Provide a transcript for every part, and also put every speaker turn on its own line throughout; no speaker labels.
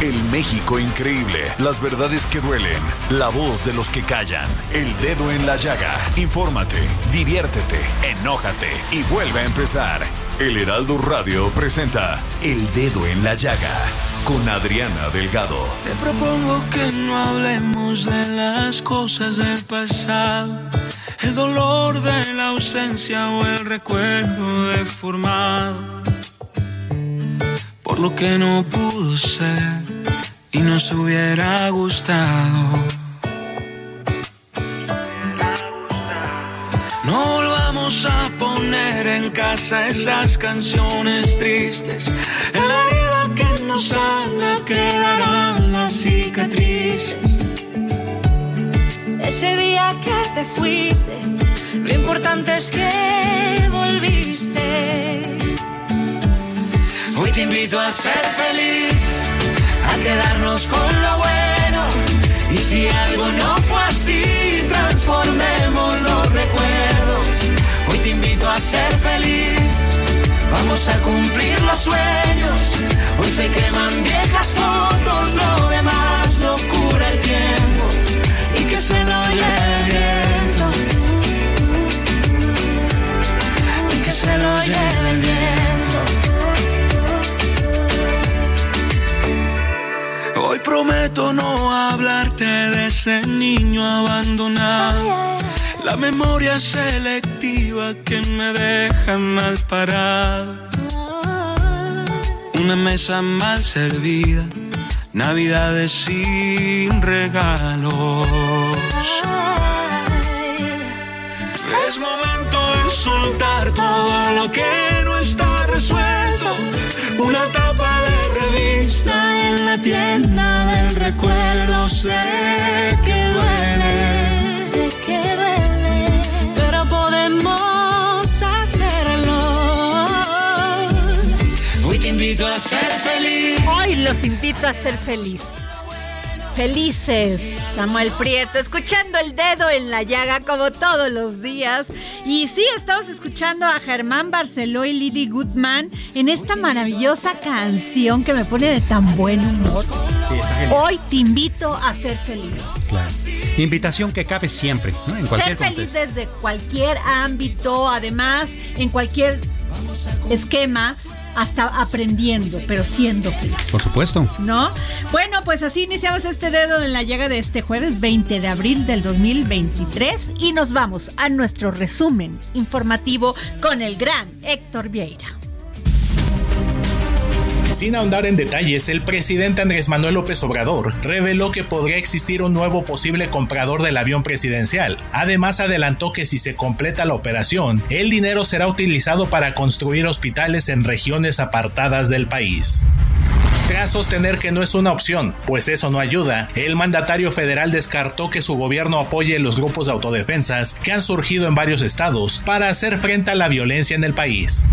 El México increíble. Las verdades que duelen. La voz de los que callan. El dedo en la llaga. Infórmate, diviértete, enójate y vuelve a empezar. El Heraldo Radio presenta El Dedo en la Llaga con Adriana Delgado.
Te propongo que no hablemos de las cosas del pasado, el dolor de la ausencia o el recuerdo deformado, por lo que no pudo ser y nos hubiera gustado. No volvamos a poner en casa esas canciones tristes. En la herida que nos sana quedarán las cicatrices.
Ese día que te fuiste, lo importante es que volviste.
Hoy te invito a ser feliz, quedarnos con lo bueno. Y si algo no fue así, transformemos los recuerdos. Hoy te invito a ser feliz, vamos a cumplir los sueños. Hoy se queman viejas fotos, lo demás lo cura el tiempo. Y que se lo lleve el. Y que se lo lleve prometo no hablarte de ese niño abandonado. La memoria selectiva que me deja mal parado. Una mesa mal servida, navidades sin regalos. Es momento de soltar todo lo que no está resuelto. Una revista en la tienda del recuerdo. Sé que duele.
Sé que duele, pero podemos hacerlo.
Hoy te invito a ser feliz.
Hoy los invito a ser feliz. Felices, Samuel Prieto, escuchando el dedo en la llaga como todos los días. Y sí, estamos escuchando a Germán Barceló y Lily Guzmán en esta maravillosa canción que me pone de tan buen humor. Hoy te invito a ser feliz.
Claro. Invitación que cabe siempre, ¿no? En cualquier
Ser feliz
contexto.
desde cualquier ámbito, además, en cualquier esquema, hasta aprendiendo, pero siendo feliz.
Por supuesto.
¿No? Bueno, pues así iniciamos este dedo en la llaga de este jueves 20 de abril del 2023 y nos vamos a nuestro resumen informativo con el gran Héctor Vieira.
Sin ahondar en detalles, el presidente Andrés Manuel López Obrador reveló que podría existir un nuevo posible comprador del avión presidencial. Además, adelantó que si se completa la operación, el dinero será utilizado para construir hospitales en regiones apartadas del país. Tras sostener que no es una opción, pues eso no ayuda, el mandatario federal descartó que su gobierno apoye los grupos de autodefensas que han surgido en varios estados para hacer frente a la violencia en el país.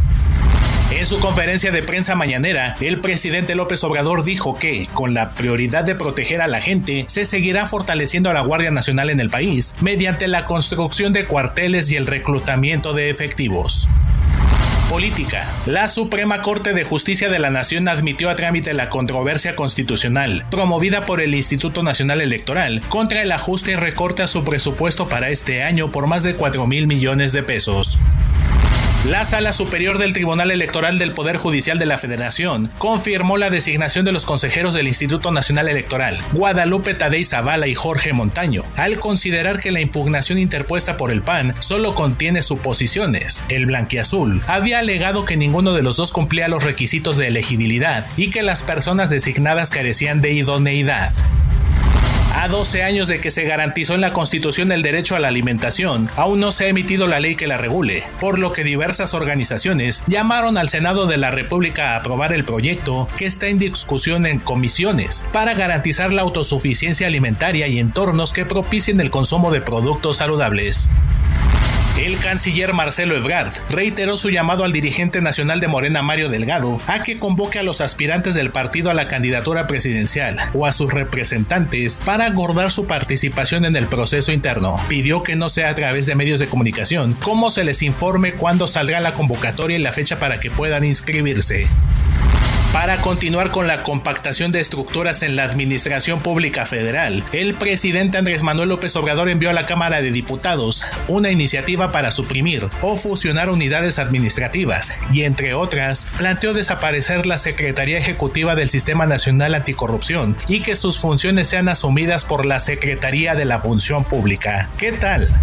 En su conferencia de prensa mañanera, el presidente López Obrador dijo que, con la prioridad de proteger a la gente, se seguirá fortaleciendo a la Guardia Nacional en el país mediante la construcción de cuarteles y el reclutamiento de efectivos. Política. La Suprema Corte de Justicia de la Nación admitió a trámite la controversia constitucional promovida por el Instituto Nacional Electoral contra el ajuste y recorte a su presupuesto para este año por más de 4 mil millones de pesos. La Sala Superior del Tribunal Electoral del Poder Judicial de la Federación confirmó la designación de los consejeros del Instituto Nacional Electoral, Guadalupe Tadei Zavala y Jorge Montaño, al considerar que la impugnación interpuesta por el PAN solo contiene suposiciones. El blanquiazul había alegado que ninguno de los dos cumplía los requisitos de elegibilidad y que las personas designadas carecían de idoneidad. A 12 años de que se garantizó en la Constitución el derecho a la alimentación, aún no se ha emitido la ley que la regule, por lo que diversas organizaciones llamaron al Senado de la República a aprobar el proyecto que está en discusión en comisiones para garantizar la autosuficiencia alimentaria y entornos que propicien el consumo de productos saludables. El canciller Marcelo Ebrard reiteró su llamado al dirigente nacional de Morena Mario Delgado a que convoque a los aspirantes del partido a la candidatura presidencial o a sus representantes para acordar su participación en el proceso interno. Pidió que no sea a través de medios de comunicación, como se les informe cuándo saldrá la convocatoria y la fecha para que puedan inscribirse. Para continuar con la compactación de estructuras en la Administración Pública Federal, el presidente Andrés Manuel López Obrador envió a la Cámara de Diputados una iniciativa para suprimir o fusionar unidades administrativas y, entre otras, planteó desaparecer la Secretaría Ejecutiva del Sistema Nacional Anticorrupción y que sus funciones sean asumidas por la Secretaría de la Función Pública. ¿Qué tal?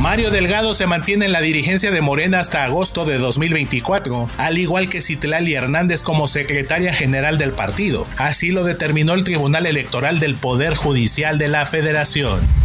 Mario Delgado se mantiene en la dirigencia de Morena hasta agosto de 2024, al igual que Citlali Hernández como secretaria general del partido. Así lo determinó el Tribunal Electoral del Poder Judicial de la Federación.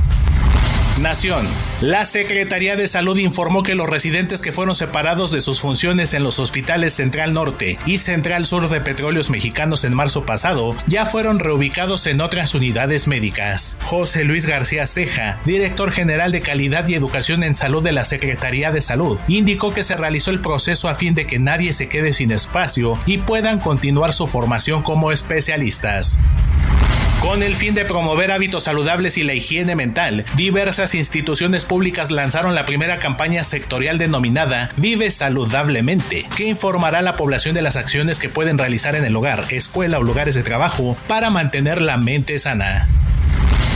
Nación. La Secretaría de Salud informó que los residentes que fueron separados de sus funciones en los hospitales Central Norte y Central Sur de Petróleos Mexicanos en marzo pasado ya fueron reubicados en otras unidades médicas. José Luis García Ceja, director general de Calidad y Educación en Salud de la Secretaría de Salud, indicó que se realizó el proceso a fin de que nadie se quede sin espacio y puedan continuar su formación como especialistas. Con el fin de promover hábitos saludables y la higiene mental, diversas instituciones públicas lanzaron la primera campaña sectorial denominada Vive Saludablemente, que informará a la población de las acciones que pueden realizar en el hogar, escuela o lugares de trabajo para mantener la mente sana.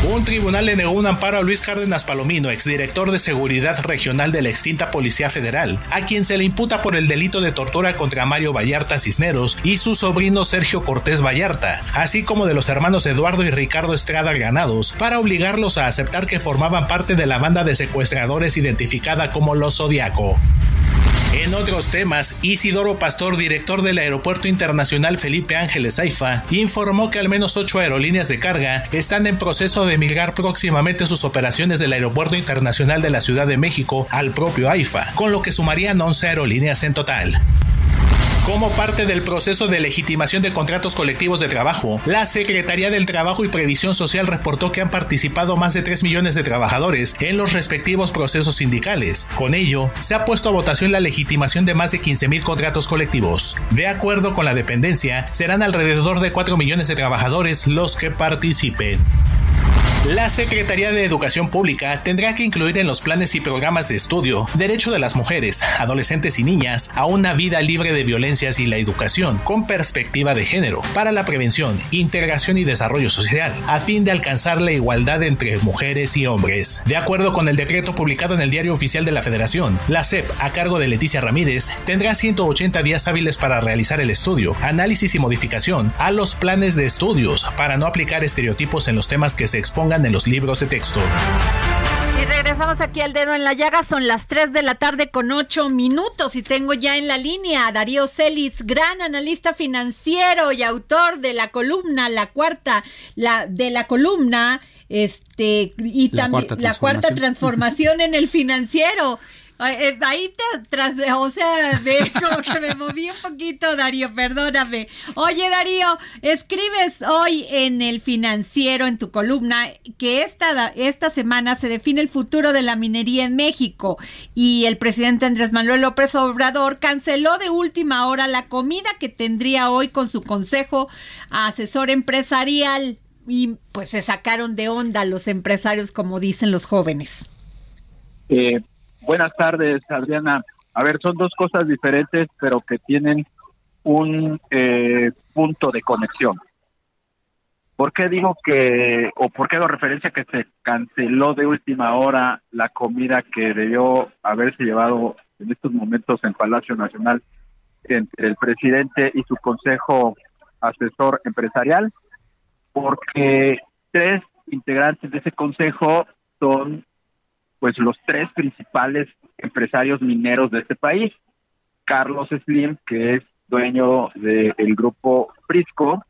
Un tribunal le negó un amparo a Luis Cárdenas Palomino, exdirector de Seguridad Regional de la extinta Policía Federal, a quien se le imputa por el delito de tortura contra Mario Vallarta Cisneros y su sobrino Sergio Cortés Vallarta, así como de los hermanos Eduardo y Ricardo Estrada Granados, para obligarlos a aceptar que formaban parte de la banda de secuestradores identificada como los Zodiaco. En otros temas, Isidoro Pastor, director del Aeropuerto Internacional Felipe Ángeles AIFA, informó que al menos ocho aerolíneas de carga están en proceso de migrar próximamente sus operaciones del Aeropuerto Internacional de la Ciudad de México al propio AIFA, con lo que sumarían 11 aerolíneas en total. Como parte del proceso de legitimación de contratos colectivos de trabajo, la Secretaría del Trabajo y Previsión Social reportó que han participado más de 3 millones de trabajadores en los respectivos procesos sindicales. Con ello, se ha puesto a votación la legitimación de más de 15 mil contratos colectivos. De acuerdo con la dependencia, serán alrededor de 4 millones de trabajadores los que participen. La Secretaría de Educación Pública tendrá que incluir en los planes y programas de estudio derecho de las mujeres, adolescentes y niñas a una vida libre de violencias y la educación con perspectiva de género para la prevención, integración y desarrollo social, a fin de alcanzar la igualdad entre mujeres y hombres. De acuerdo con el decreto publicado en el Diario Oficial de la Federación, la SEP, a cargo de Leticia Ramírez, tendrá 180 días hábiles para realizar el estudio, análisis y modificación a los planes de estudios para no aplicar estereotipos en los temas que se expongan en los libros de texto.
Y regresamos aquí al dedo en la llaga, son las 3 de la tarde con 8 minutos y tengo ya en la línea a Darío Celis, gran analista financiero y autor de la columna, la cuarta, la de la columna, este, y también la cuarta transformación en el financiero. Eh, ahí te tras, o sea, como que me moví un poquito, Darío, perdóname. Oye, Darío, escribes hoy en el financiero, en tu columna, que esta, esta semana se define el futuro de la minería en México y el presidente Andrés Manuel López Obrador canceló de última hora la comida que tendría hoy con su consejo asesor empresarial y pues se sacaron de onda los empresarios, como dicen los jóvenes.
Eh, Buenas tardes, Adriana. A ver, son dos cosas diferentes, pero que tienen un eh, punto de conexión. ¿Por qué digo que, o por qué hago referencia que se canceló de última hora la comida que debió haberse llevado en estos momentos en Palacio Nacional entre el presidente y su consejo asesor empresarial? Porque tres integrantes de ese consejo son pues los tres principales empresarios mineros de este país. Carlos Slim, que es dueño del grupo Prisco,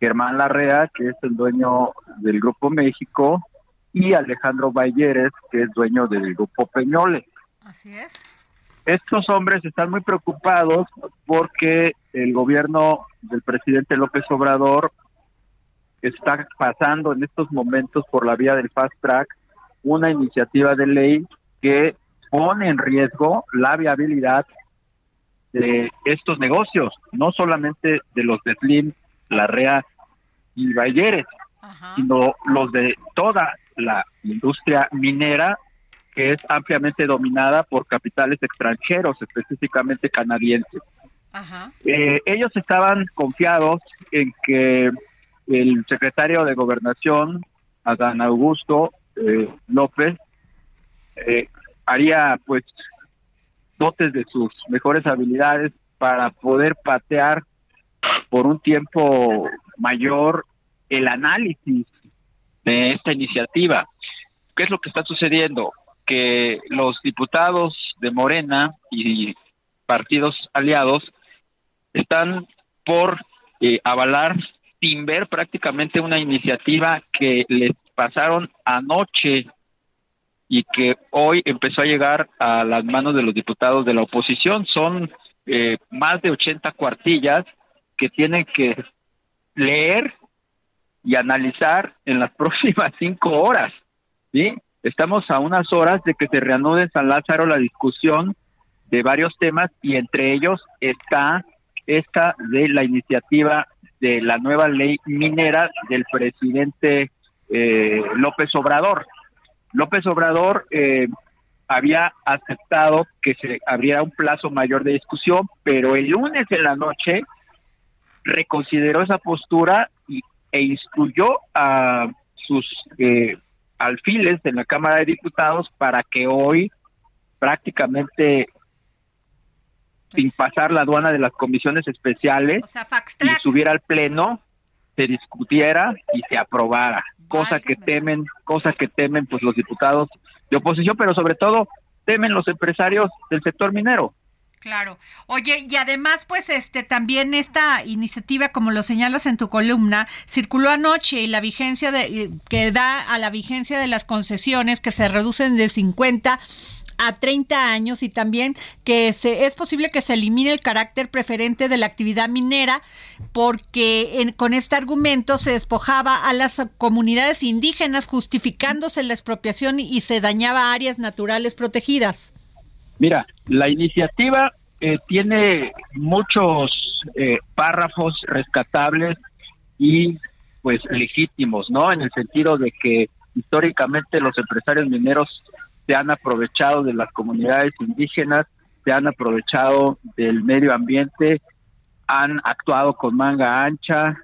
Germán Larrea, que es el dueño del Grupo México, y Alejandro Balleres, que es dueño del Grupo Peñole.
Así es.
Estos hombres están muy preocupados porque el gobierno del presidente López Obrador está pasando en estos momentos por la vía del fast track una iniciativa de ley que pone en riesgo la viabilidad de estos negocios, no solamente de los de Slim, Larrea y Bayeres, sino los de toda la industria minera que es ampliamente dominada por capitales extranjeros, específicamente canadienses. Eh, ellos estaban confiados en que el secretario de Gobernación, Adán Augusto eh, López, eh, haría pues dotes de sus mejores habilidades para poder patear por un tiempo mayor el análisis de esta iniciativa. ¿Qué es lo que está sucediendo? Que los diputados de Morena y partidos aliados están por eh, avalar sin ver prácticamente una iniciativa que les pasaron anoche y que hoy empezó a llegar a las manos de los diputados de la oposición. Son eh, más de 80 cuartillas que tienen que leer y analizar en las próximas cinco horas. ¿sí? Estamos a unas horas de que se reanude en San Lázaro la discusión de varios temas y entre ellos está esta de la iniciativa de la nueva ley minera del presidente eh, López Obrador. López Obrador eh, había aceptado que se abriera un plazo mayor de discusión, pero el lunes en la noche reconsideró esa postura y, e instruyó a sus eh, alfiles en la Cámara de Diputados para que hoy prácticamente sin pasar la aduana de las comisiones especiales y subiera al pleno se discutiera y se aprobara cosa que temen cosa que temen pues los diputados de oposición pero sobre todo temen los empresarios del sector minero
Claro. Oye, y además, pues, este, también esta iniciativa, como lo señalas en tu columna, circuló anoche y la vigencia de, eh, que da a la vigencia de las concesiones que se reducen de 50 a 30 años y también que se, es posible que se elimine el carácter preferente de la actividad minera porque con este argumento se despojaba a las comunidades indígenas justificándose la expropiación y se dañaba áreas naturales protegidas.
Mira, la iniciativa eh, tiene muchos eh, párrafos rescatables y pues legítimos, ¿no? En el sentido de que históricamente los empresarios mineros se han aprovechado de las comunidades indígenas, se han aprovechado del medio ambiente, han actuado con manga ancha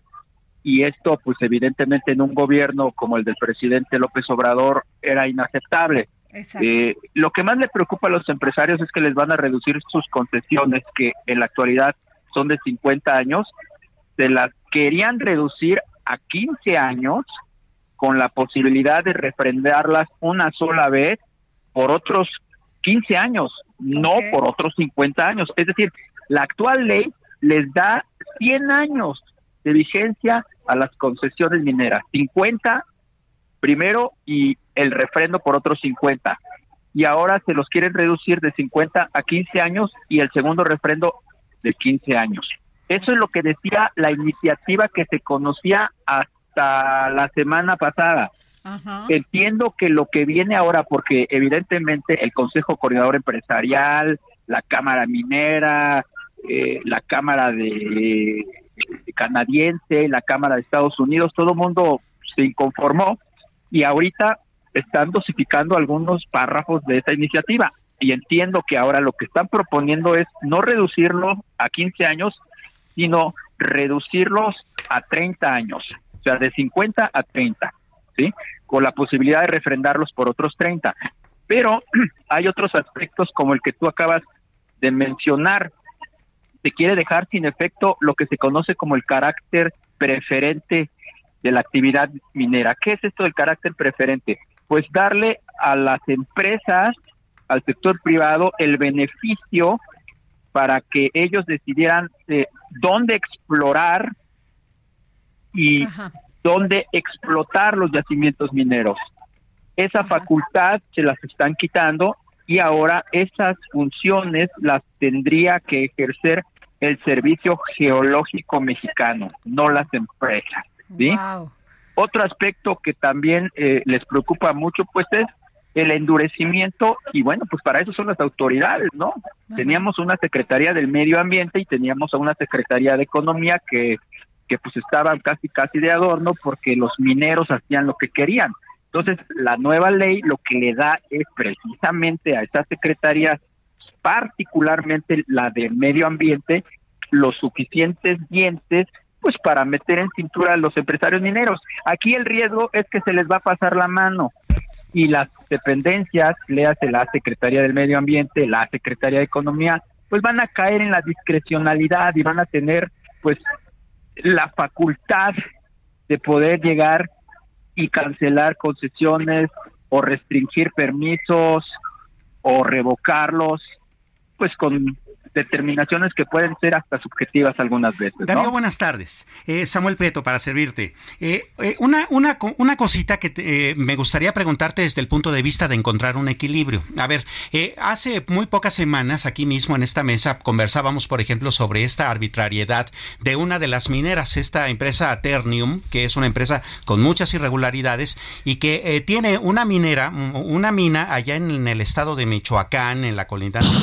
y esto pues evidentemente en un gobierno como el del presidente López Obrador era inaceptable. Eh, lo que más le preocupa a los empresarios es que les van a reducir sus concesiones, que en la actualidad son de 50 años, se las querían reducir a 15 años con la posibilidad de refrendarlas una sola vez por otros 15 años, no por otros 50 años. Es decir, la actual ley les da 100 años de vigencia a las concesiones mineras, 50 primero y el refrendo por otros 50. Y ahora se los quieren reducir de 50 a 15 años y el segundo refrendo de 15 años. Eso es lo que decía la iniciativa que se conocía hasta la semana pasada. Entiendo que lo que viene ahora, porque evidentemente el Consejo Coordinador Empresarial, la Cámara Minera, eh, la Cámara de, Canadiense, la Cámara de Estados Unidos, todo el mundo se inconformó y ahorita están dosificando algunos párrafos de esta iniciativa. y entiendo que ahora lo que están proponiendo es no reducirlo a 15 años, sino reducirlos a 30 años, o sea, de 50 a 30, ¿sí? Con la posibilidad de refrendarlos por otros 30. Pero hay otros aspectos como el que tú acabas de mencionar. Se quiere dejar sin efecto lo que se conoce como el carácter preferente de la actividad minera. ¿Qué es esto del carácter preferente? Pues darle a las empresas, al sector privado, el beneficio para que ellos decidieran eh, dónde explorar y dónde explotar los yacimientos mineros. Esa facultad se las están quitando y ahora esas funciones las tendría que ejercer el Servicio Geológico Mexicano, no las empresas. ¿sí? Otro aspecto que también eh, les preocupa mucho, pues es el endurecimiento y bueno, pues para eso son las autoridades, ¿no? Teníamos una Secretaría del Medio Ambiente y teníamos a una Secretaría de Economía que, que pues estaban casi casi de adorno porque los mineros hacían lo que querían. Entonces, la nueva ley lo que le da es precisamente a estas secretarías, particularmente la de medio ambiente, los suficientes dientes pues para meter en cintura a los empresarios mineros. Aquí el riesgo es que se les va a pasar la mano y las dependencias, le hace la Secretaría del Medio Ambiente, la Secretaría de Economía, pues van a caer en la discrecionalidad y van a tener pues la facultad de poder llegar y cancelar concesiones o restringir permisos o revocarlos, pues con determinaciones que pueden ser hasta subjetivas algunas veces.
Darío, buenas tardes. Eh, Samuel Preto, para servirte. Eh, eh, una, una, una cosita que me gustaría preguntarte desde el punto de vista de encontrar un equilibrio. A ver, hace muy pocas semanas aquí mismo en esta mesa conversábamos, por ejemplo, sobre esta arbitrariedad de una de las mineras, esta empresa Ternium, que es una empresa con muchas irregularidades y que tiene una minera, una mina allá en el estado de Michoacán, en la colindancia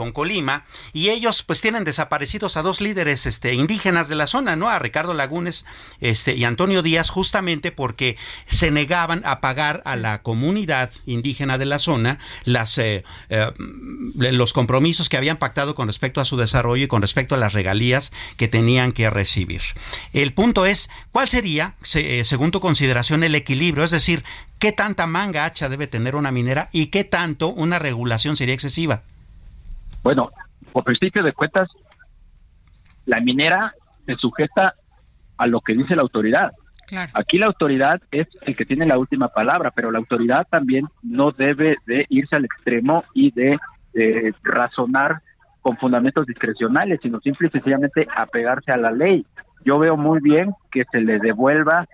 con Colima, y ellos pues tienen desaparecidos a dos líderes este, indígenas de la zona, ¿no? A Ricardo Lagunes este, y Antonio Díaz, justamente porque se negaban a pagar a la comunidad indígena de la zona las, eh, eh, los compromisos que habían pactado con respecto a su desarrollo y con respecto a las regalías que tenían que recibir. El punto es, ¿cuál sería, eh, según tu consideración, el equilibrio? Es decir, ¿qué tanta manga hacha debe tener una minera y qué tanto una regulación sería excesiva?
Bueno, por principio de cuentas, la minera se sujeta a lo que dice la autoridad. Aquí la autoridad es el que tiene la última palabra, pero la autoridad también no debe de irse al extremo y de, razonar con fundamentos discrecionales, sino simple y sencillamente apegarse a la ley. Yo veo muy bien que se le devuelva,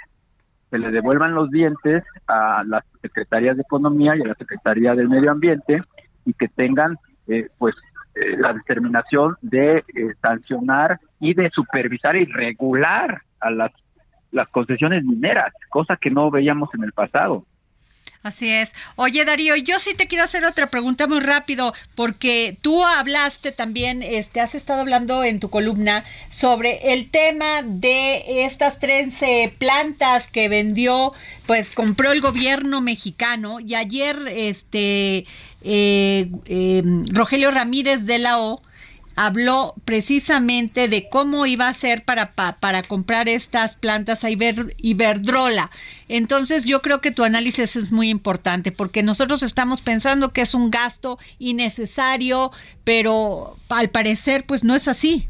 se le devuelvan los dientes a las secretarías de Economía y a la Secretaría del Medio Ambiente y que tengan eh, pues eh, la determinación de eh, sancionar y de supervisar y regular a las, las concesiones mineras, cosa que no veíamos en el pasado.
Así es. Oye, Darío, yo sí te quiero hacer otra pregunta muy rápido, porque tú hablaste también, este, has estado hablando en tu columna sobre el tema de estas 13 plantas que vendió, pues compró el gobierno mexicano y ayer, este, eh, eh, Rogelio Ramírez de la O habló precisamente de cómo iba a ser para, para, comprar estas plantas a Iberdrola. Entonces yo creo que tu análisis es muy importante porque nosotros estamos pensando que es un gasto innecesario, pero al parecer pues no es así.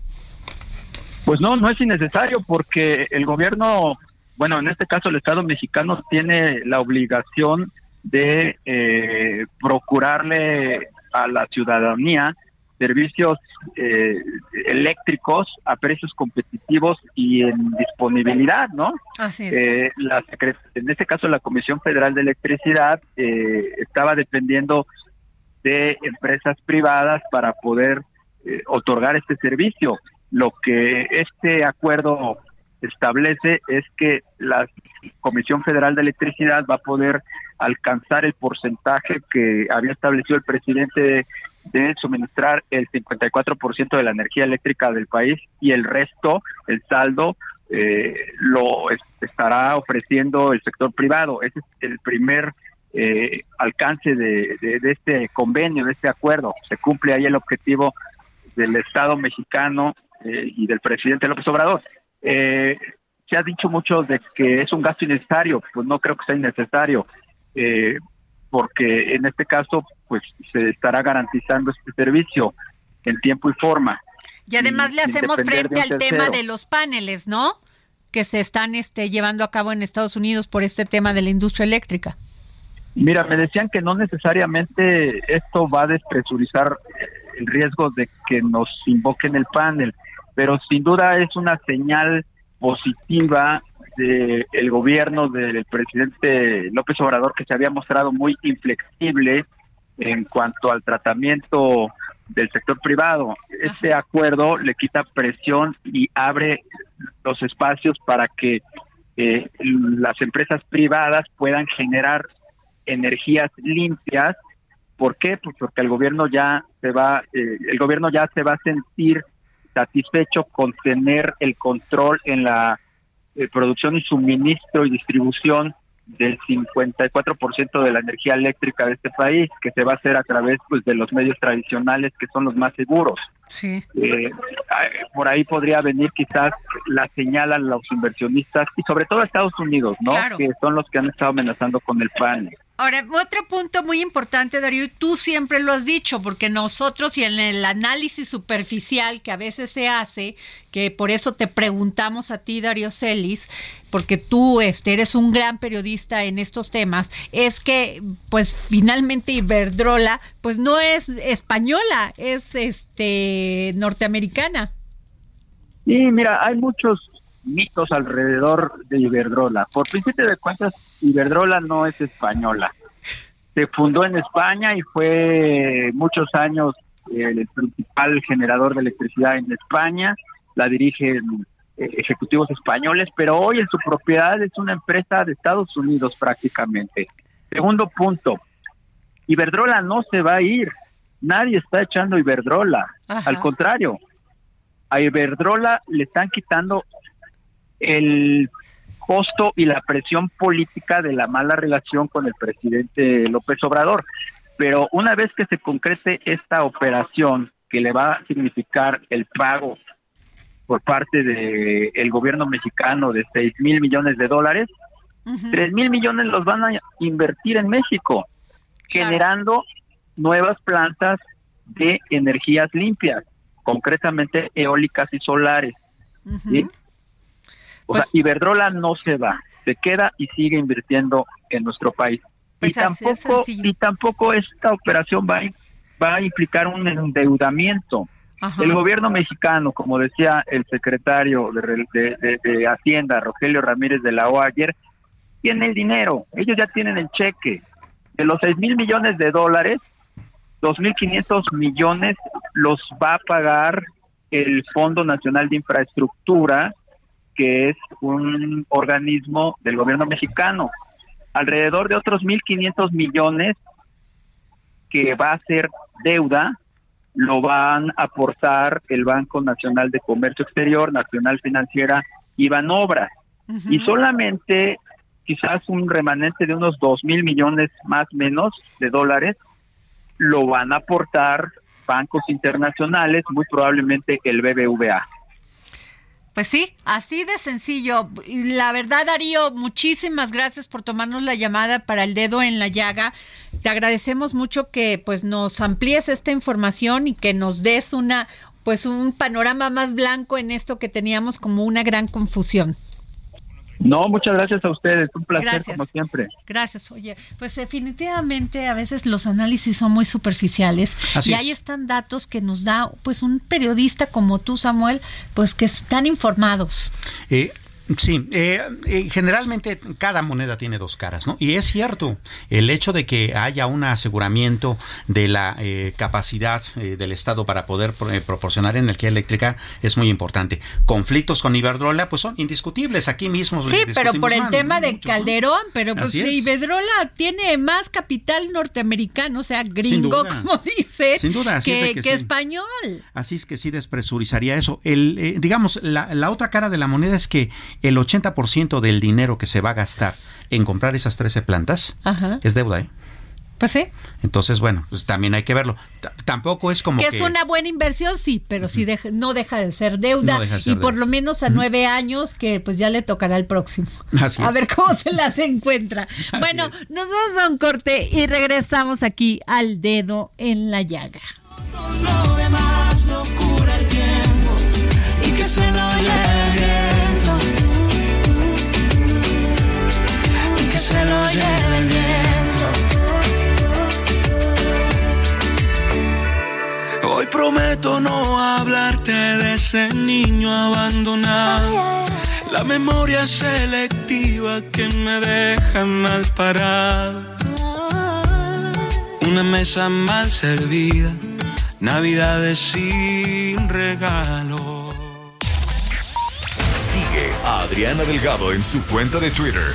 Pues no, no es innecesario porque el gobierno, bueno, en este caso el Estado mexicano tiene la obligación de eh, procurarle a la ciudadanía servicios eh, eléctricos a precios competitivos y en disponibilidad, ¿no?
Así es.
Eh, la en este caso, la Comisión Federal de Electricidad eh, estaba dependiendo de empresas privadas para poder eh, otorgar este servicio. Lo que este acuerdo establece es que la Comisión Federal de Electricidad va a poder alcanzar el porcentaje que había establecido el presidente de suministrar el 54% de la energía eléctrica del país y el resto, el saldo, eh, lo estará ofreciendo el sector privado. Ese es el primer eh, alcance de, este convenio, de este acuerdo. Se cumple ahí el objetivo del Estado mexicano eh, y del presidente López Obrador. Eh, se ha dicho mucho de que es un gasto innecesario, pues no creo que sea innecesario, porque en este caso pues se estará garantizando este servicio en tiempo y forma.
Y además le hacemos frente al tema de los paneles, ¿no? Que se están este, llevando a cabo en Estados Unidos por este tema de la industria eléctrica.
Mira, me decían que no necesariamente esto va a despresurizar el riesgo de que nos invoquen el panel, pero sin duda es una señal positiva del gobierno del presidente López Obrador que se había mostrado muy inflexible en cuanto al tratamiento del sector privado. Este acuerdo le quita presión y abre los espacios para que eh, las empresas privadas puedan generar energías limpias. ¿Por qué? Pues porque el gobierno ya se va, eh, el gobierno ya se va a sentir satisfecho con tener el control en la eh, producción y suministro y distribución del 54% de la energía eléctrica de este país, que se va a hacer a través pues de los medios tradicionales que son los más seguros.
Sí.
Eh, por ahí podría venir quizás la señal a los inversionistas y sobre todo a Estados Unidos, ¿no? Que son los que han estado amenazando con el PAN.
Ahora, otro punto muy importante, Darío, y tú siempre lo has dicho, porque nosotros y en el análisis superficial que a veces se hace, que por eso te preguntamos a ti, Darío Celis, porque tú este, eres un gran periodista en estos temas, es que pues finalmente Iberdrola pues no es española, es este norteamericana.
Y mira, hay muchos mitos alrededor de Iberdrola. Por principio de cuentas, Iberdrola no es española. Se fundó en España y fue muchos años el principal generador de electricidad en España. La dirigen eh, ejecutivos españoles, pero hoy en su propiedad es una empresa de Estados Unidos prácticamente. Segundo punto, Iberdrola no se va a ir. Nadie está echando Iberdrola. Al contrario, a Iberdrola le están quitando el costo y la presión política de la mala relación con el presidente López Obrador. Pero una vez que se concrete esta operación que le va a significar el pago por parte del el gobierno mexicano de 6 mil millones de dólares, tres mil millones los van a invertir en México, generando nuevas plantas de energías limpias, concretamente eólicas y solares. O sea, pues Iberdrola no se va, se queda y sigue invirtiendo en nuestro país. y pues tampoco y tampoco esta operación va a, va a implicar un endeudamiento. El gobierno mexicano, como decía el secretario de, de, Hacienda, Rogelio Ramírez de la O ayer, tiene el dinero, ellos ya tienen el cheque. De los 6 mil millones de dólares, 2.500 millones los va a pagar el Fondo Nacional de Infraestructura, que es un organismo del gobierno mexicano. Alrededor de otros 1.500 millones que va a ser deuda, lo van a aportar el Banco Nacional de Comercio Exterior, Nacional Financiera y Banobra. Y solamente quizás un remanente de unos 2 mil millones más menos de dólares lo van a aportar bancos internacionales, muy probablemente el BBVA.
Pues sí, así de sencillo. La verdad, Darío, muchísimas gracias por tomarnos la llamada para el dedo en la llaga. Te agradecemos mucho que pues nos amplíes esta información y que nos des una pues un panorama más blanco en esto que teníamos como una gran confusión.
No, muchas gracias a ustedes, un placer como siempre.
Gracias, oye, pues definitivamente a veces los análisis son muy superficiales y ahí están datos que nos da pues un periodista como tú, Samuel, pues que están informados.
Eh, Sí, eh, eh, generalmente cada moneda tiene dos caras, ¿no? Y es cierto, el hecho de que haya un aseguramiento de la eh, capacidad del Estado para poder proporcionar energía eléctrica es muy importante. Conflictos con Iberdrola, pues son indiscutibles, aquí mismo.
Sí, pero por el tema de Calderón, pero pues Iberdrola tiene más capital norteamericano, o sea, gringo, como dice,
Sin duda,
que, que, español.
Así es que sí despresurizaría eso. El, digamos, la, la otra cara de la moneda es que el 80% del dinero que se va a gastar en comprar esas 13 plantas es deuda, ¿eh?
Pues sí.
Entonces, bueno, pues también hay que verlo. tampoco es como
que... es una buena inversión, sí, pero sí no deja de ser deuda. y por lo menos a nueve años que pues ya le tocará el próximo. a ver cómo se las encuentra. bueno, nos vamos a un corte y regresamos aquí al dedo en la llaga. Lo demás no cura el tiempo y que se lo
Hoy prometo no hablarte de ese niño abandonado. La memoria selectiva que me deja mal parado. Una mesa mal servida, navidades sin regalo.
Sigue a Adriana Delgado en su cuenta de Twitter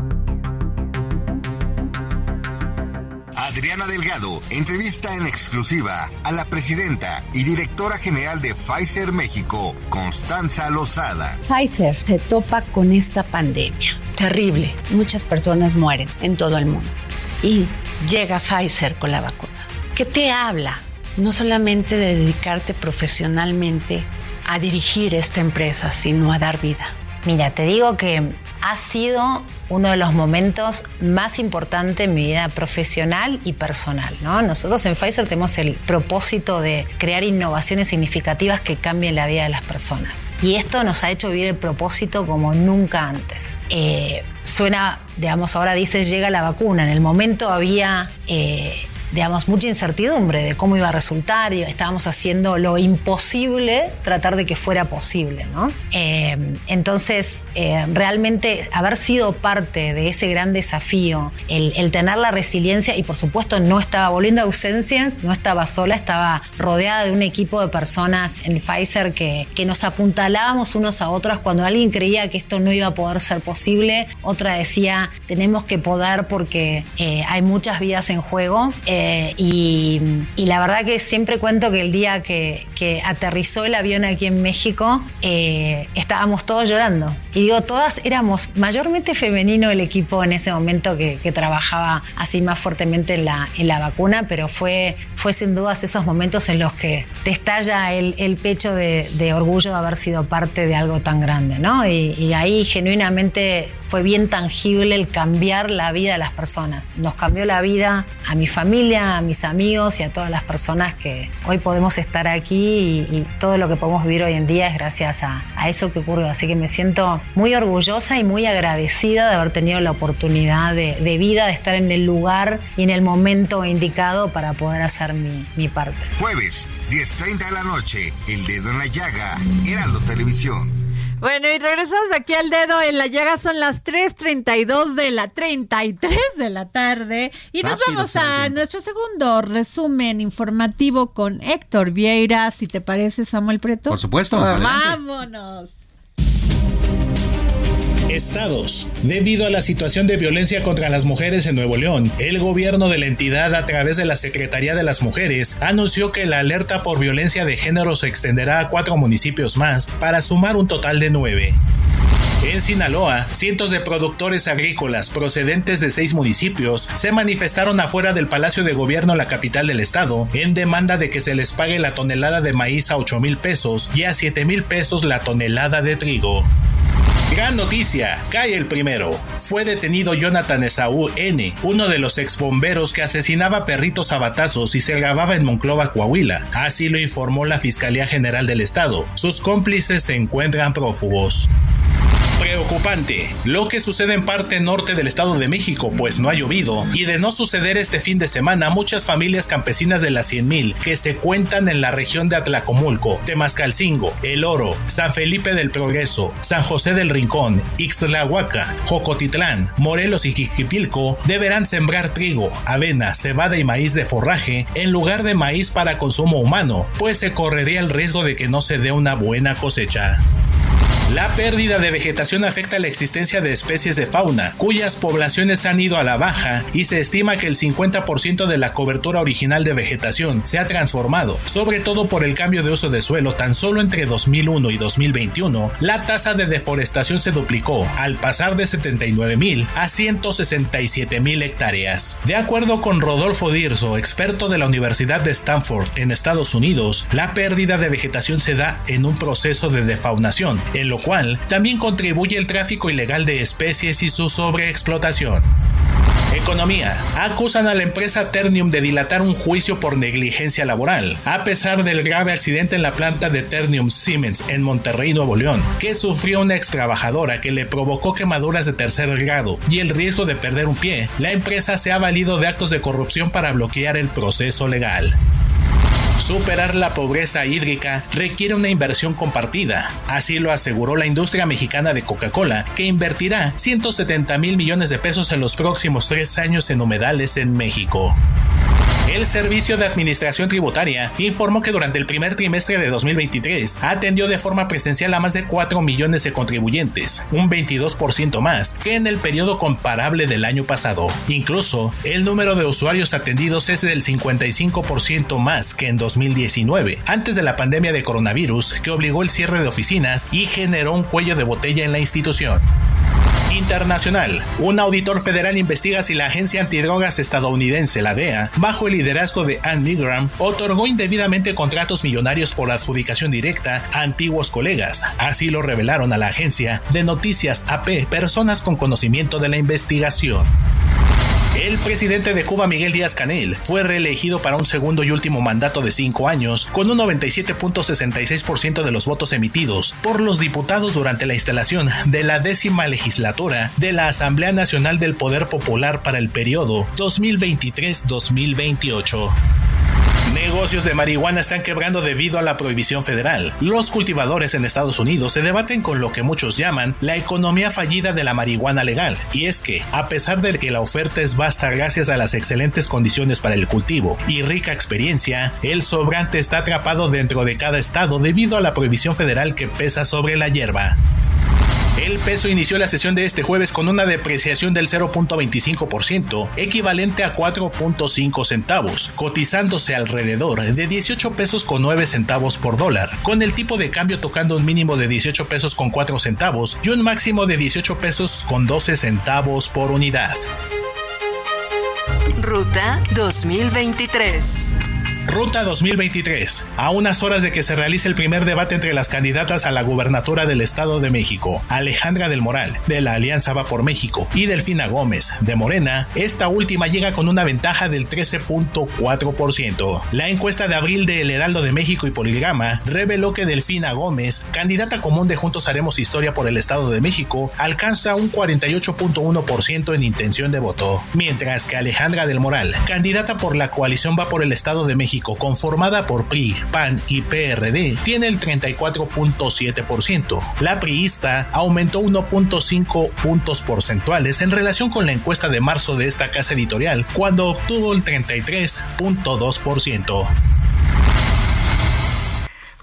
Adriana Delgado entrevista en exclusiva a la presidenta y directora general de Pfizer México, Constanza Lozada.
Pfizer se topa con esta pandemia. Terrible. Muchas personas mueren en todo el mundo. Y llega Pfizer con la vacuna. ¿Qué te habla? No solamente de dedicarte profesionalmente a dirigir esta empresa, sino a dar vida.
Mira, te digo que ha sido uno de los momentos más importantes en mi vida profesional y personal. ¿no? Nosotros en Pfizer tenemos el propósito de crear innovaciones significativas que cambien la vida de las personas. Y esto nos ha hecho vivir el propósito como nunca antes. Eh, suena, digamos, ahora dices, llega la vacuna. En el momento había... Eh, digamos, mucha incertidumbre de cómo iba a resultar y estábamos haciendo lo imposible tratar de que fuera posible, ¿no? Eh, entonces, eh, realmente haber sido parte de ese gran desafío, el, tener la resiliencia y por supuesto no estaba volviendo a ausencias, no estaba sola, estaba rodeada de un equipo de personas en Pfizer que, que nos apuntalábamos unos a otros cuando alguien creía que esto no iba a poder ser posible, otra decía, tenemos que poder porque eh, hay muchas vidas en juego. Eh, y, la verdad que siempre cuento que el día que, aterrizó el avión aquí en México, eh, estábamos todos llorando. Y digo, todas éramos mayormente femenino el equipo en ese momento que, trabajaba así más fuertemente en la, en la vacuna, pero fue, fue sin dudas esos momentos en los que te estalla el, pecho de, orgullo de haber sido parte de algo tan grande, ¿no? Y ahí genuinamente fue bien tangible el cambiar la vida de las personas. Nos cambió la vida a mi familia, a mis amigos y a todas las personas que hoy podemos estar aquí y, todo lo que podemos vivir hoy en día es gracias a, eso que ocurrió. Así que me siento muy orgullosa y muy agradecida de haber tenido la oportunidad de, vida, de estar en el lugar y en el momento indicado para poder hacer mi, mi parte.
Jueves, 10.30 de la noche, El Dedo en la Llaga, Heraldo Televisión.
Bueno, y regresamos aquí al dedo en la llaga, son las 3.32 de la 33 de la tarde y nos vamos a nuestro segundo resumen informativo con Héctor Vieira, si te parece Samuel Preto.
Por supuesto.
vámonos.
Estados. Debido a la situación de violencia contra las mujeres en Nuevo León, el gobierno de la entidad a través de la Secretaría de las Mujeres anunció que la alerta por violencia de género se extenderá a cuatro municipios más para sumar un total de nueve. En Sinaloa, cientos de productores agrícolas procedentes de seis municipios se manifestaron afuera del Palacio de Gobierno, la capital del estado, en demanda de que se les pague la tonelada de maíz a 8 mil pesos y a 7 mil pesos la tonelada de trigo. Gran noticia, cae el primero. Fue detenido Jonathan Esaú N., uno de los exbomberos que asesinaba perritos a batazos y se grababa en Monclova, Coahuila. Así lo informó la Fiscalía General del Estado. Sus cómplices se encuentran prófugos preocupante. Lo que sucede en parte norte del Estado de México, pues no ha llovido, y de no suceder este fin de semana, muchas familias campesinas de las 100.000 que se cuentan en la región de Atlacomulco, Temascalcingo, El Oro, San Felipe del Progreso, San José del Rincón, Ixtlahuaca, Jocotitlán, Morelos y Jiquipilco deberán sembrar trigo, avena, cebada y maíz de forraje en lugar de maíz para consumo humano, pues se correría el riesgo de que no se dé una buena cosecha. La pérdida de vegetación afecta la existencia de especies de fauna, cuyas poblaciones han ido a la baja y se estima que el 50% de la cobertura original de vegetación se ha transformado, sobre todo por el cambio de uso de suelo tan solo entre 2001 y 2021, la tasa de deforestación se duplicó, al pasar de 79.000 a 167.000 hectáreas. De acuerdo con Rodolfo Dirzo, experto de la Universidad de Stanford en Estados Unidos, la pérdida de vegetación se da en un proceso de defaunación, en lo cual también contribuye el tráfico ilegal de especies y su sobreexplotación. Economía. Acusan a la empresa Ternium de dilatar un juicio por negligencia laboral, a pesar del grave accidente en la planta de Ternium Siemens en Monterrey, Nuevo León, que sufrió una ex trabajadora que le provocó quemaduras de tercer grado y el riesgo de perder un pie. La empresa se ha valido de actos de corrupción para bloquear el proceso legal. Superar la pobreza hídrica requiere una inversión compartida, así lo aseguró la industria mexicana de Coca-Cola, que invertirá 170 mil millones de pesos en los próximos tres años en humedales en México. El Servicio de Administración Tributaria informó que durante el primer trimestre de 2023 atendió de forma presencial a más de 4 millones de contribuyentes, un 22% más que en el periodo comparable del año pasado. Incluso, el número de usuarios atendidos es del 55% más que en 2019, antes de la pandemia de coronavirus que obligó el cierre de oficinas y generó un cuello de botella en la institución. Internacional. Un auditor federal investiga si la agencia antidrogas estadounidense, la DEA, bajo el liderazgo de Ann Milgram, otorgó indebidamente contratos millonarios por adjudicación directa a antiguos colegas. Así lo revelaron a la agencia de noticias AP personas con conocimiento de la investigación. El presidente de Cuba, Miguel Díaz Canel, fue reelegido para un segundo y último mandato de cinco años, con un 97.66% de los votos emitidos por los diputados durante la instalación de la décima legislatura de la Asamblea Nacional del Poder Popular para el periodo 2023-2028. Negocios de marihuana están quebrando debido a la prohibición federal. Los cultivadores en Estados Unidos se debaten con lo que muchos llaman la economía fallida de la marihuana legal. Y es que, a pesar de que la oferta es vasta gracias a las excelentes condiciones para el cultivo y rica experiencia, el sobrante está atrapado dentro de cada estado debido a la prohibición federal que pesa sobre la hierba. El peso inició la sesión de este jueves con una depreciación del 0.25%, equivalente a 4.5 centavos, cotizándose alrededor de 18 pesos con 9 centavos por dólar, con el tipo de cambio tocando un mínimo de 18 pesos con 4 centavos y un máximo de 18 pesos con 12 centavos por unidad.
Ruta 2023
Ruta 2023. A unas horas de que se realice el primer debate entre las candidatas a la gubernatura del Estado de México, Alejandra del Moral, de la Alianza Va por México, y Delfina Gómez, de Morena, esta última llega con una ventaja del 13.4%. La encuesta de abril de El Heraldo de México y Poligrama reveló que Delfina Gómez, candidata común de Juntos Haremos Historia por el Estado de México, alcanza un 48.1% en intención de voto, mientras que Alejandra del Moral, candidata por la coalición Va por el Estado de México, conformada por PRI, PAN y PRD, tiene el 34.7%. La priista aumentó 1.5 puntos porcentuales en relación con la encuesta de marzo de esta casa editorial, cuando obtuvo el 33.2%.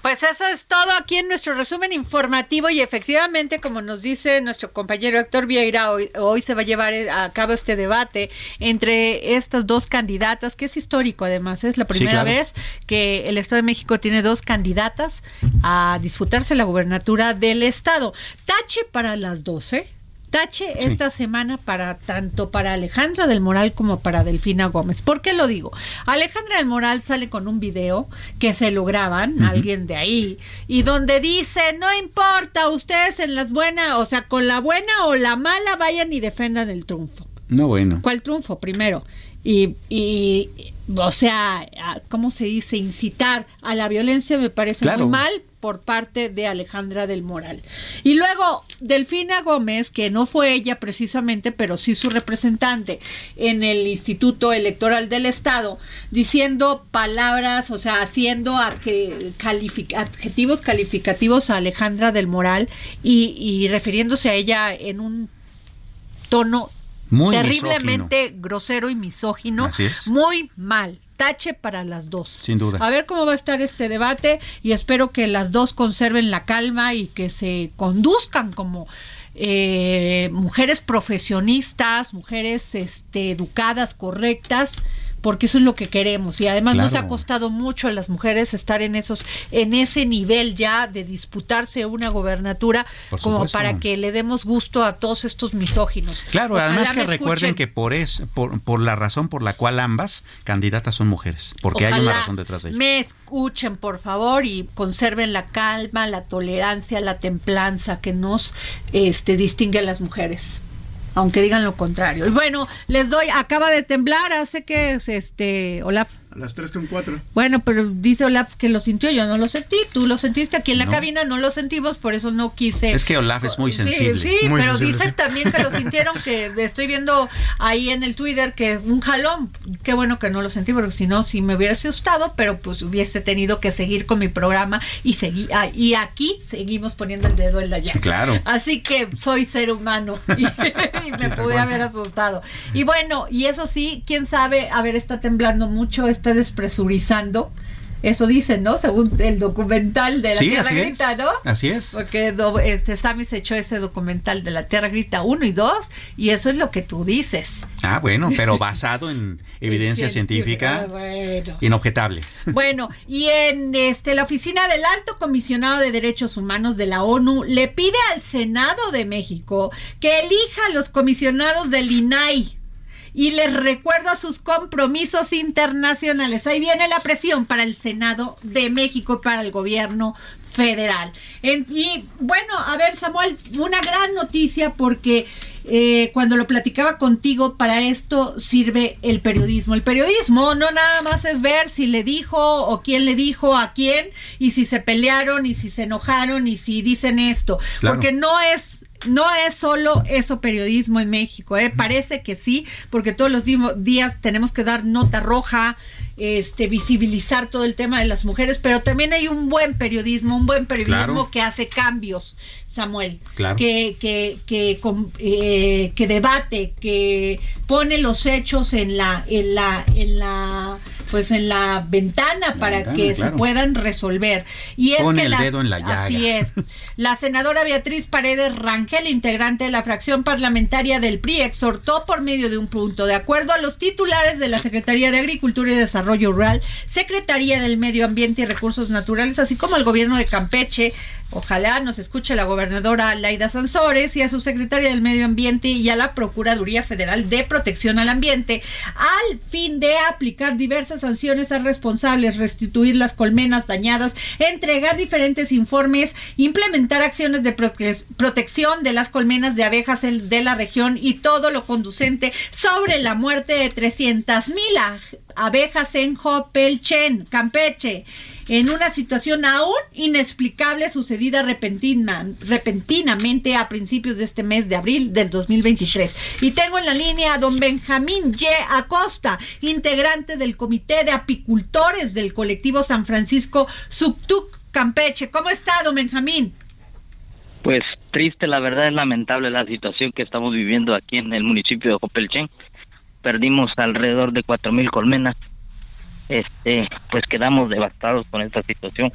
Pues eso es todo aquí en nuestro resumen informativo y efectivamente, como nos dice nuestro compañero Héctor Vieira, hoy, se va a llevar a cabo este debate entre estas dos candidatas, que es histórico además, es la primera vez que el Estado de México tiene dos candidatas a disputarse la gubernatura del Estado. Tache para las 12 tache esta semana para tanto para Alejandra del Moral como para Delfina Gómez. ¿Por qué lo digo? Alejandra del Moral sale con un video que se lo graban, alguien de ahí, y donde dice, no importa, ustedes en las buenas, o sea, con la buena o la mala, vayan y defendan el triunfo.
No, bueno.
¿Cuál triunfo? Primero. Y, y, o sea, ¿cómo se dice? Incitar a la violencia me parece muy mal por parte de Alejandra del Moral. Y luego Delfina Gómez, que no fue ella precisamente, pero sí su representante en el Instituto Electoral del Estado, diciendo palabras, o sea, haciendo adjetivos calificativos a Alejandra del Moral y, refiriéndose a ella en un tono terriblemente grosero y misógino, muy mal tache para las dos.
Sin duda.
A ver cómo va a estar este debate y espero que las dos conserven la calma y que se conduzcan como eh, mujeres profesionistas, mujeres este, educadas, correctas porque eso es lo que queremos. Y además nos ha costado mucho a las mujeres estar en esos en ese nivel ya de disputarse una gobernatura como para que le demos gusto a todos estos misóginos.
Claro, además que recuerden que por es por, por la razón por la cual ambas candidatas son mujeres, porque hay una razón detrás de ello.
Me escuchen, por favor, y conserven la calma, la tolerancia, la templanza que nos este distingue a las mujeres aunque digan lo contrario. Y bueno, les doy, acaba de temblar, hace que es este, Olaf.
A las 3 con 4.
Bueno, pero dice Olaf que lo sintió, yo no lo sentí, tú lo sentiste aquí en la cabina, no lo sentimos, por eso no quise.
Es que Olaf es muy sensible.
Sí, sí pero dice también que lo sintieron, que estoy viendo ahí en el Twitter que un jalón, qué bueno que no lo sentí, porque si no, sí me hubiera asustado, pero pues hubiese tenido que seguir con mi programa y seguir, ah, y aquí seguimos poniendo el dedo en la llaga.
Claro.
Así que soy ser humano y, me pude haber asustado. Y bueno, y eso sí, quién sabe, a ver, está temblando mucho, está despresurizando. Eso dicen, ¿no? Según el documental de la Tierra Grita, ¿no?
Así es.
Porque este Sammy se echó ese documental de la Tierra Grita 1 y 2 y eso es lo que tú dices.
Ah, bueno, pero basado en evidencia científica, bueno. inobjetable.
Bueno, y en este la oficina del Alto Comisionado de Derechos Humanos de la ONU le pide al Senado de México que elija a los comisionados del INAI y les recuerdo sus compromisos internacionales. Ahí viene la presión para el Senado de México, para el gobierno federal. y bueno, a ver, Samuel, una gran noticia porque eh, cuando lo platicaba contigo, para esto sirve el periodismo. El periodismo no nada más es ver si le dijo o quién le dijo a quién y si se pelearon y si se enojaron y si dicen esto, porque no es no es solo eso periodismo en México, ¿eh? parece que sí, porque todos los días tenemos que dar nota roja, este, visibilizar todo el tema de las mujeres, pero también hay un buen periodismo, un buen periodismo que hace cambios, Samuel, que, que, que, eh, que debate, que pone los hechos en la, en la, en la pues en la ventana para que se puedan resolver. Y es que
el dedo en la llaga.
Así es. La senadora Beatriz Paredes Rangel, integrante de la fracción parlamentaria del PRI, exhortó por medio de un punto, de acuerdo a los titulares de la Secretaría de Agricultura y Desarrollo Rural, Secretaría del Medio Ambiente y Recursos Naturales, así como el gobierno de Campeche, Ojalá nos escuche la gobernadora Laida Sansores y a su secretaria del Medio Ambiente y a la Procuraduría Federal de Protección al Ambiente al fin de aplicar diversas sanciones a responsables, restituir las colmenas dañadas, entregar diferentes informes, implementar acciones de protección de las colmenas de abejas de la región y todo lo conducente sobre la muerte de 300 mil abejas en Hopelchen, Campeche en una situación aún inexplicable sucedida repentina, repentinamente a principios de este mes de abril del 2023. Y tengo en la línea a don Benjamín Y. Acosta, integrante del Comité de Apicultores del colectivo San Francisco Subtuc Campeche. ¿Cómo está, don Benjamín?
Pues triste, la verdad es lamentable la situación que estamos viviendo aquí en el municipio de Jopelchen. Perdimos alrededor de cuatro mil colmenas este, pues quedamos devastados con esta situación.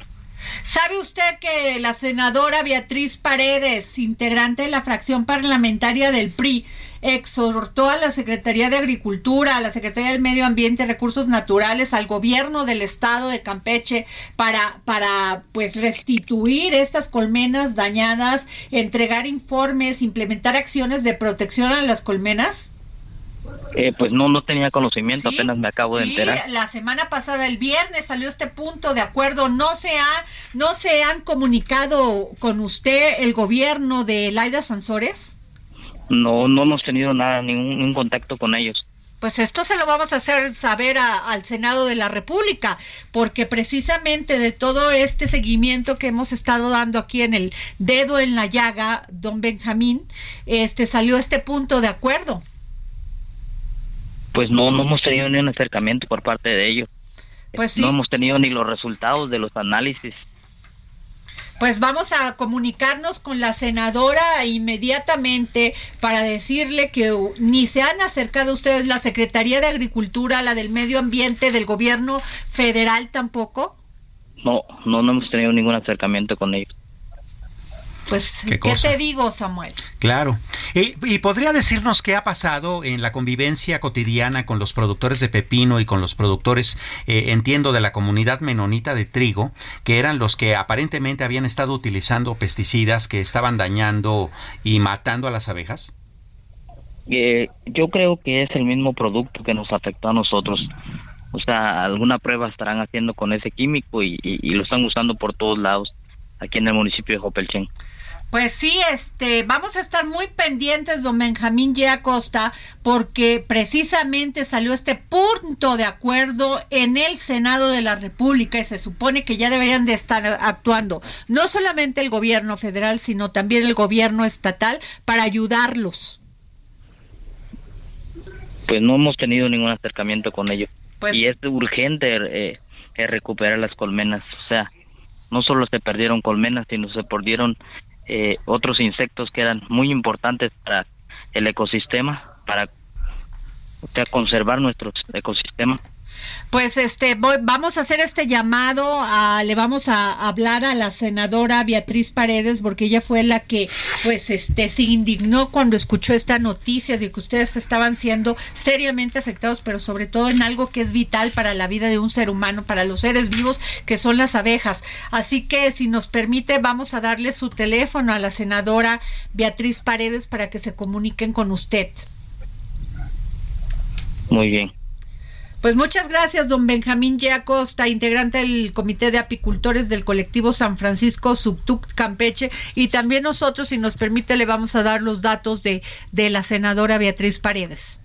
¿Sabe usted que la senadora Beatriz Paredes, integrante de la fracción parlamentaria del PRI, exhortó a la Secretaría de Agricultura, a la Secretaría del Medio Ambiente y Recursos Naturales, al gobierno del estado de Campeche para, para pues restituir estas colmenas dañadas, entregar informes, implementar acciones de protección a las colmenas?
Eh, pues no, no tenía conocimiento, apenas me acabo de enterar.
La semana pasada, el viernes, salió este punto de acuerdo. ¿No se, ha, no se han comunicado con usted el gobierno de Laida Sansores?
No, no hemos tenido nada, ningún, contacto con ellos.
Pues esto se lo vamos a hacer saber al Senado de la República, porque precisamente de todo este seguimiento que hemos estado dando aquí en el dedo en la llaga, don Benjamín, este salió este punto de acuerdo
pues no, no hemos tenido ni un acercamiento por parte de ellos.
Pues
No hemos tenido ni los resultados de los análisis.
Pues vamos a comunicarnos con la senadora inmediatamente para decirle que ni se han acercado ustedes la Secretaría de Agricultura, la del Medio Ambiente del gobierno federal tampoco.
No, no, no hemos tenido ningún acercamiento con ellos.
Pues, ¿qué, te digo, Samuel?
Claro. Y, podría decirnos qué ha pasado en la convivencia cotidiana con los productores de pepino y con los productores, eh, entiendo, de la comunidad menonita de trigo, que eran los que aparentemente habían estado utilizando pesticidas que estaban dañando y matando a las abejas?
Eh, yo creo que es el mismo producto que nos afectó a nosotros. O sea, alguna prueba estarán haciendo con ese químico y, y lo están usando por todos lados aquí en el municipio de Jopelchen.
Pues sí, este, vamos a estar muy pendientes, don Benjamín G. Acosta, porque precisamente salió este punto de acuerdo en el Senado de la República y se supone que ya deberían de estar actuando no solamente el gobierno federal, sino también el gobierno estatal para ayudarlos.
Pues no hemos tenido ningún acercamiento con ellos.
Pues
y es urgente eh, recuperar las colmenas, o sea, no solo se perdieron colmenas, sino se perdieron eh, otros insectos que eran muy importantes para el ecosistema, para conservar nuestro ecosistema.
Pues este vamos a hacer este llamado, a, le vamos a hablar a la senadora Beatriz Paredes porque ella fue la que pues este se indignó cuando escuchó esta noticia de que ustedes estaban siendo seriamente afectados, pero sobre todo en algo que es vital para la vida de un ser humano, para los seres vivos que son las abejas. Así que si nos permite vamos a darle su teléfono a la senadora Beatriz Paredes para que se comuniquen con usted.
Muy bien.
Pues muchas gracias, don Benjamín G. Acosta, integrante del Comité de Apicultores del colectivo San Francisco Subtuc Campeche. Y también nosotros, si nos permite, le vamos a dar los datos de, de la senadora Beatriz Paredes.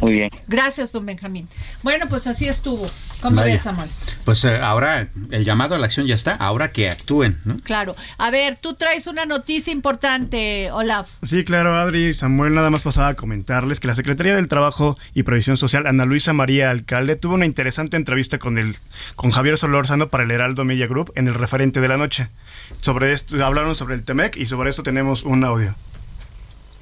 Muy bien.
Gracias, don Benjamín. Bueno, pues así estuvo. ¿Cómo ves, Samuel?
Pues eh, ahora el llamado a la acción ya está, ahora que actúen, ¿no?
Claro. A ver, tú traes una noticia importante, Olaf.
Sí, claro, Adri. Samuel, nada más pasaba a comentarles que la Secretaría del Trabajo y Previsión Social, Ana Luisa María Alcalde, tuvo una interesante entrevista con, el, con Javier Solórzano para el Heraldo Media Group en el referente de la noche. Sobre esto, hablaron sobre el TEMEC y sobre esto tenemos un audio.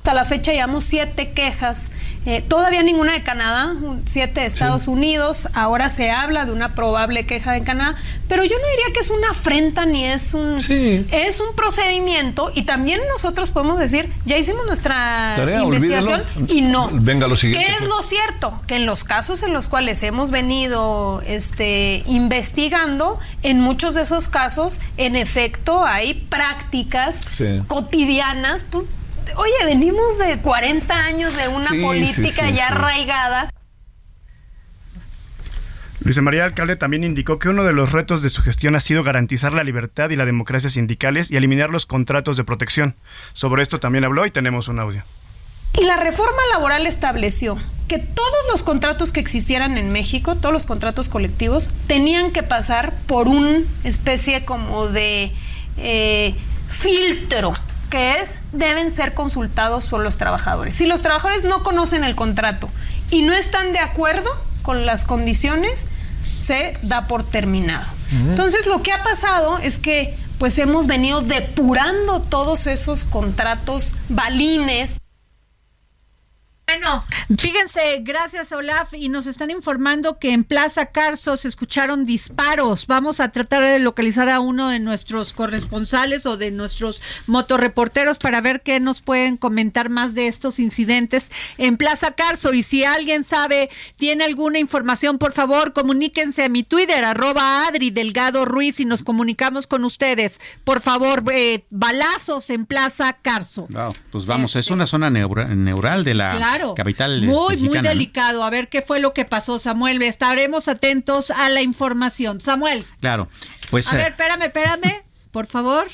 Hasta la fecha llevamos siete quejas, eh, todavía ninguna de Canadá, siete de Estados Unidos, ahora se habla de una probable queja de Canadá, pero yo no diría que es una afrenta ni es un... Es un procedimiento. Y también nosotros podemos decir, ya hicimos nuestra investigación y no.
Venga lo siguiente.
¿Qué es lo cierto? Que en los casos en los cuales hemos venido este, investigando, en muchos de esos casos, en efecto, hay prácticas cotidianas, pues Oye, venimos de 40 años de una política ya arraigada.
Luis María Alcalde también indicó que uno de los retos de su gestión ha sido garantizar la libertad y la democracia sindicales y eliminar los contratos de protección. Sobre esto también habló y tenemos un audio.
Y la reforma laboral estableció que todos los contratos que existieran en México, todos los contratos colectivos, tenían que pasar por una especie como de eh, filtro que es deben ser consultados por los trabajadores. Si los trabajadores no conocen el contrato y no están de acuerdo con las condiciones, se da por terminado. Entonces lo que ha pasado es que pues hemos venido depurando todos esos contratos balines.
Bueno, fíjense, gracias Olaf, y nos están informando que en Plaza Carso se escucharon disparos. Vamos a tratar de localizar a uno de nuestros corresponsales o de nuestros motorreporteros para ver qué nos pueden comentar más de estos incidentes en Plaza Carso. Y si alguien sabe, tiene alguna información, por favor, comuníquense a mi Twitter, arroba Adri Delgado Ruiz, y nos comunicamos con ustedes. Por favor, eh, balazos en Plaza Carso.
pues vamos, es una zona neural de la capital
muy muy delicado. A ver qué fue lo que pasó Samuel. Estaremos atentos a la información. Samuel.
Claro. Pues
a ver eh, espérame espérame por favor.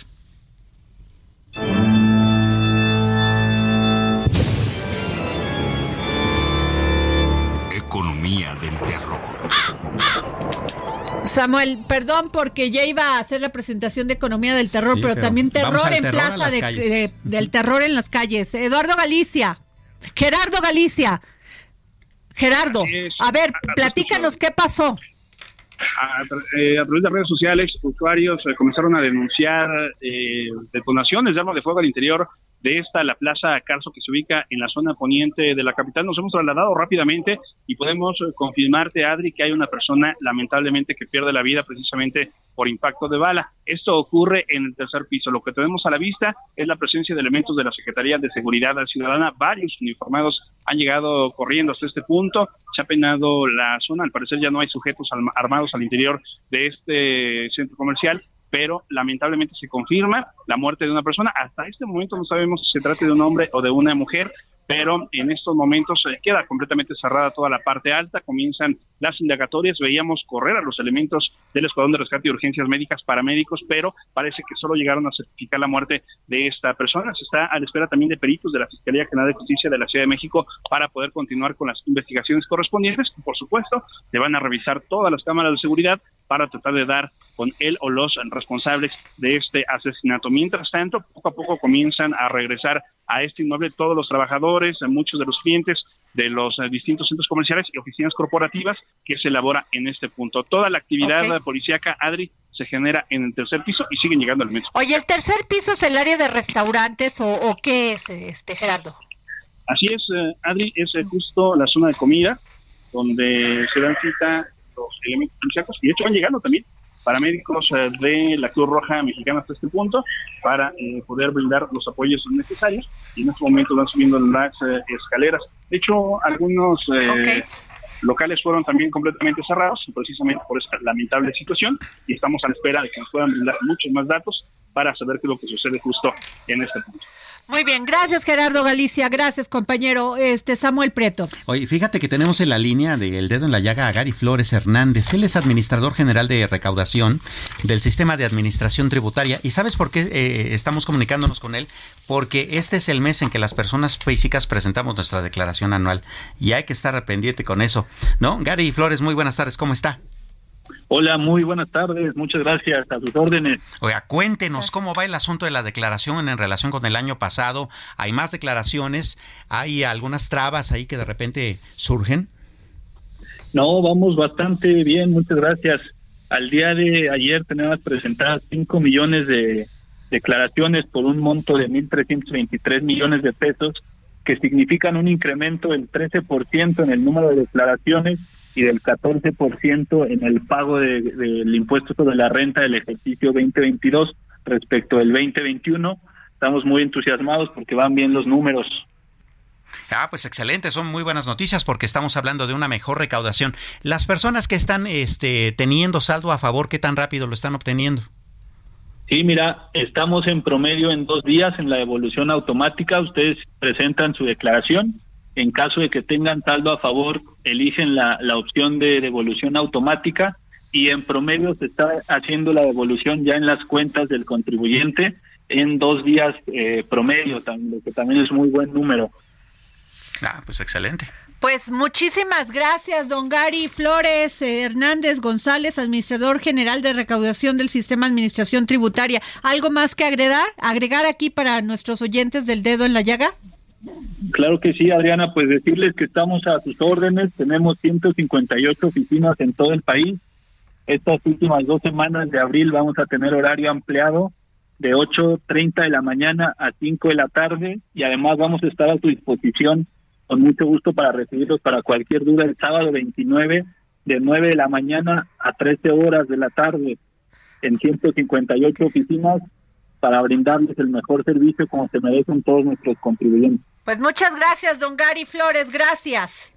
Economía del terror.
Samuel, perdón porque ya iba a hacer la presentación de Economía del Terror, pero, también terror en plaza del terror en las calles. Eduardo Galicia. Gerardo Galicia. Gerardo, a ver, platícanos qué pasó.
A, eh, a, través de redes sociales, usuarios eh, comenzaron a denunciar eh, detonaciones de armas de fuego al interior de esta, la Plaza Carso, que se ubica en la zona poniente de la capital. Nos hemos trasladado rápidamente y podemos eh, confirmarte, Adri, que hay una persona lamentablemente que pierde la vida precisamente por impacto de bala. Esto ocurre en el tercer piso. Lo que tenemos a la vista es la presencia de elementos de la Secretaría de Seguridad Ciudadana. Varios uniformados han llegado corriendo hasta este punto. Se ha penado la zona. Al parecer ya no hay sujetos armados al interior de este centro comercial pero lamentablemente se confirma la muerte de una persona. Hasta este momento no sabemos si se trata de un hombre o de una mujer pero en estos momentos se queda completamente cerrada toda la parte alta, comienzan las indagatorias, veíamos correr a los elementos del Escuadrón de Rescate y Urgencias Médicas, paramédicos, pero parece que solo llegaron a certificar la muerte de esta persona. Se está a la espera también de peritos de la Fiscalía General de Justicia de la Ciudad de México para poder continuar con las investigaciones correspondientes. Por supuesto, se van a revisar todas las cámaras de seguridad para tratar de dar con él o los responsables de este asesinato. Mientras tanto, poco a poco comienzan a regresar a este inmueble todos los trabajadores, muchos de los clientes de los distintos centros comerciales y oficinas corporativas que se elabora en este punto. Toda la actividad policíaca, Adri, se genera en el tercer piso y siguen llegando al metro.
Oye, ¿el tercer piso es el área de restaurantes o, qué es, este Gerardo?
Así es, eh, Adri, es eh, justo la zona de comida donde se dan cita los elementos policíacos y de hecho van llegando también paramédicos eh, de la Cruz Roja Mexicana hasta este punto para eh, poder brindar los apoyos necesarios. Y en este momento van subiendo las eh, escaleras. De hecho, algunos locales fueron también completamente cerrados precisamente por esta lamentable situación. Y estamos a la espera de que nos puedan brindar muchos más datos para saber qué es lo que sucede justo en este punto.
Muy bien, gracias Gerardo Galicia, gracias compañero este Samuel Prieto.
Oye, fíjate que tenemos en la línea del dedo en la llaga a Gary Flores Hernández. Él es administrador general de recaudación del sistema de administración tributaria. ¿Y sabes por qué eh, estamos comunicándonos con él? Porque este es el mes en que las personas físicas presentamos nuestra declaración anual y hay que estar pendiente con eso. ¿No? Gary Flores, muy buenas tardes, ¿cómo está?
Hola, muy buenas tardes, muchas gracias a sus órdenes.
Oiga, cuéntenos cómo va el asunto de la declaración en relación con el año pasado. ¿Hay más declaraciones? ¿Hay algunas trabas ahí que de repente surgen?
No, vamos bastante bien, muchas gracias. Al día de ayer tenemos presentadas 5 millones de declaraciones por un monto de 1.323 millones de pesos, que significan un incremento del 13% en el número de declaraciones y del 14% en el pago del impuesto sobre la renta del ejercicio 2022 respecto del 2021. Estamos muy entusiasmados porque van bien los números.
Ah, pues excelente, son muy buenas noticias porque estamos hablando de una mejor recaudación. Las personas que están este, teniendo saldo a favor, ¿qué tan rápido lo están obteniendo?
Sí, mira, estamos en promedio en dos días en la devolución automática. Ustedes presentan su declaración
En caso de que tengan saldo a favor, eligen la, la opción de devolución automática y en promedio se está haciendo la devolución ya en las cuentas del contribuyente en dos días eh, promedio, lo que también es muy buen número.
Ah, pues excelente.
Pues muchísimas gracias, don Gary Flores Hernández González, administrador general de recaudación del Sistema de Administración Tributaria. ¿Algo más que agregar, agregar aquí para nuestros oyentes del dedo en la llaga?
Claro que sí, Adriana, pues decirles que estamos a sus órdenes, tenemos 158 oficinas en todo el país. Estas últimas dos semanas de abril vamos a tener horario ampliado de 8.30 de la mañana a 5 de la tarde y además vamos a estar a su disposición con mucho gusto para recibirlos para cualquier duda el sábado 29 de 9 de la mañana a 13 horas de la tarde en 158 oficinas para brindarles el mejor servicio como se merecen todos nuestros contribuyentes.
Pues muchas gracias, don Gary Flores, gracias.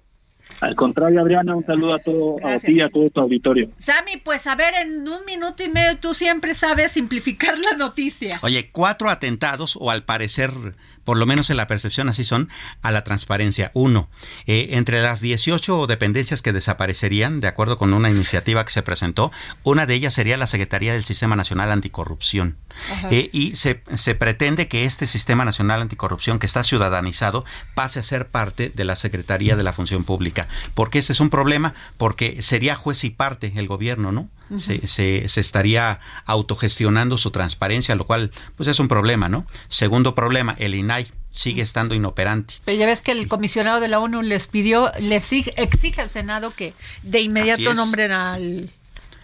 Al contrario, Adriana, un saludo a todo a ti y a todo tu auditorio.
Sammy, pues a ver, en un minuto y medio tú siempre sabes simplificar la noticia.
Oye, cuatro atentados, o al parecer por lo menos en la percepción así son, a la transparencia. Uno, eh, entre las 18 dependencias que desaparecerían, de acuerdo con una iniciativa que se presentó, una de ellas sería la Secretaría del Sistema Nacional Anticorrupción. Eh, y se, se pretende que este Sistema Nacional Anticorrupción, que está ciudadanizado, pase a ser parte de la Secretaría de la Función Pública. Porque ese es un problema, porque sería juez y parte el gobierno, ¿no? Se, se, estaría autogestionando su transparencia, lo cual pues es un problema, ¿no? Segundo problema, el INAI sigue estando inoperante.
Pero ya ves que el comisionado de la ONU les pidió, les exige, al Senado que de inmediato nombren al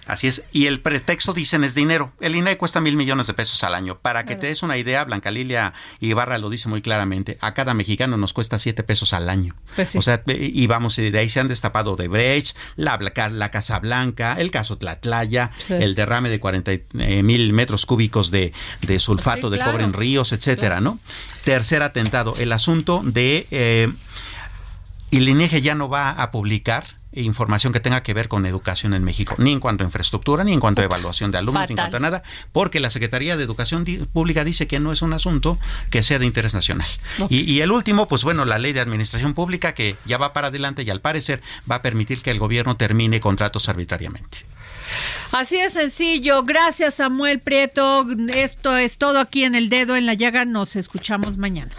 Así es. Y el pretexto, dicen, es dinero. El INAI cuesta mil millones de pesos al año. Para que te des una idea, Blanca Lilia Ibarra lo dice muy claramente, a cada mexicano nos cuesta siete pesos al año. Pues o sea, y vamos, de ahí se han destapado de Brecht, la, la Casa Blanca, el caso Tlatlaya, el derrame de 40 eh, mil metros cúbicos de, sulfato de cobre en ríos, etcétera, ¿no? Tercer atentado, el asunto de... Eh, y el INEGE ya no va a publicar información que tenga que ver con educación en México, ni en cuanto a infraestructura, ni en cuanto a evaluación de alumnos, ni en cuanto a nada, porque la Secretaría de Educación Pública dice que no es un asunto que sea de interés nacional. Y, el último, pues bueno, la ley de administración pública que ya va para adelante y al parecer va a permitir que el gobierno termine contratos arbitrariamente.
Así es sencillo. Gracias, Samuel Prieto. Esto es todo aquí en El Dedo en la Llaga. Nos escuchamos mañana.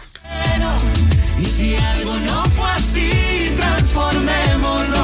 Y si algo no fue así, transformemos los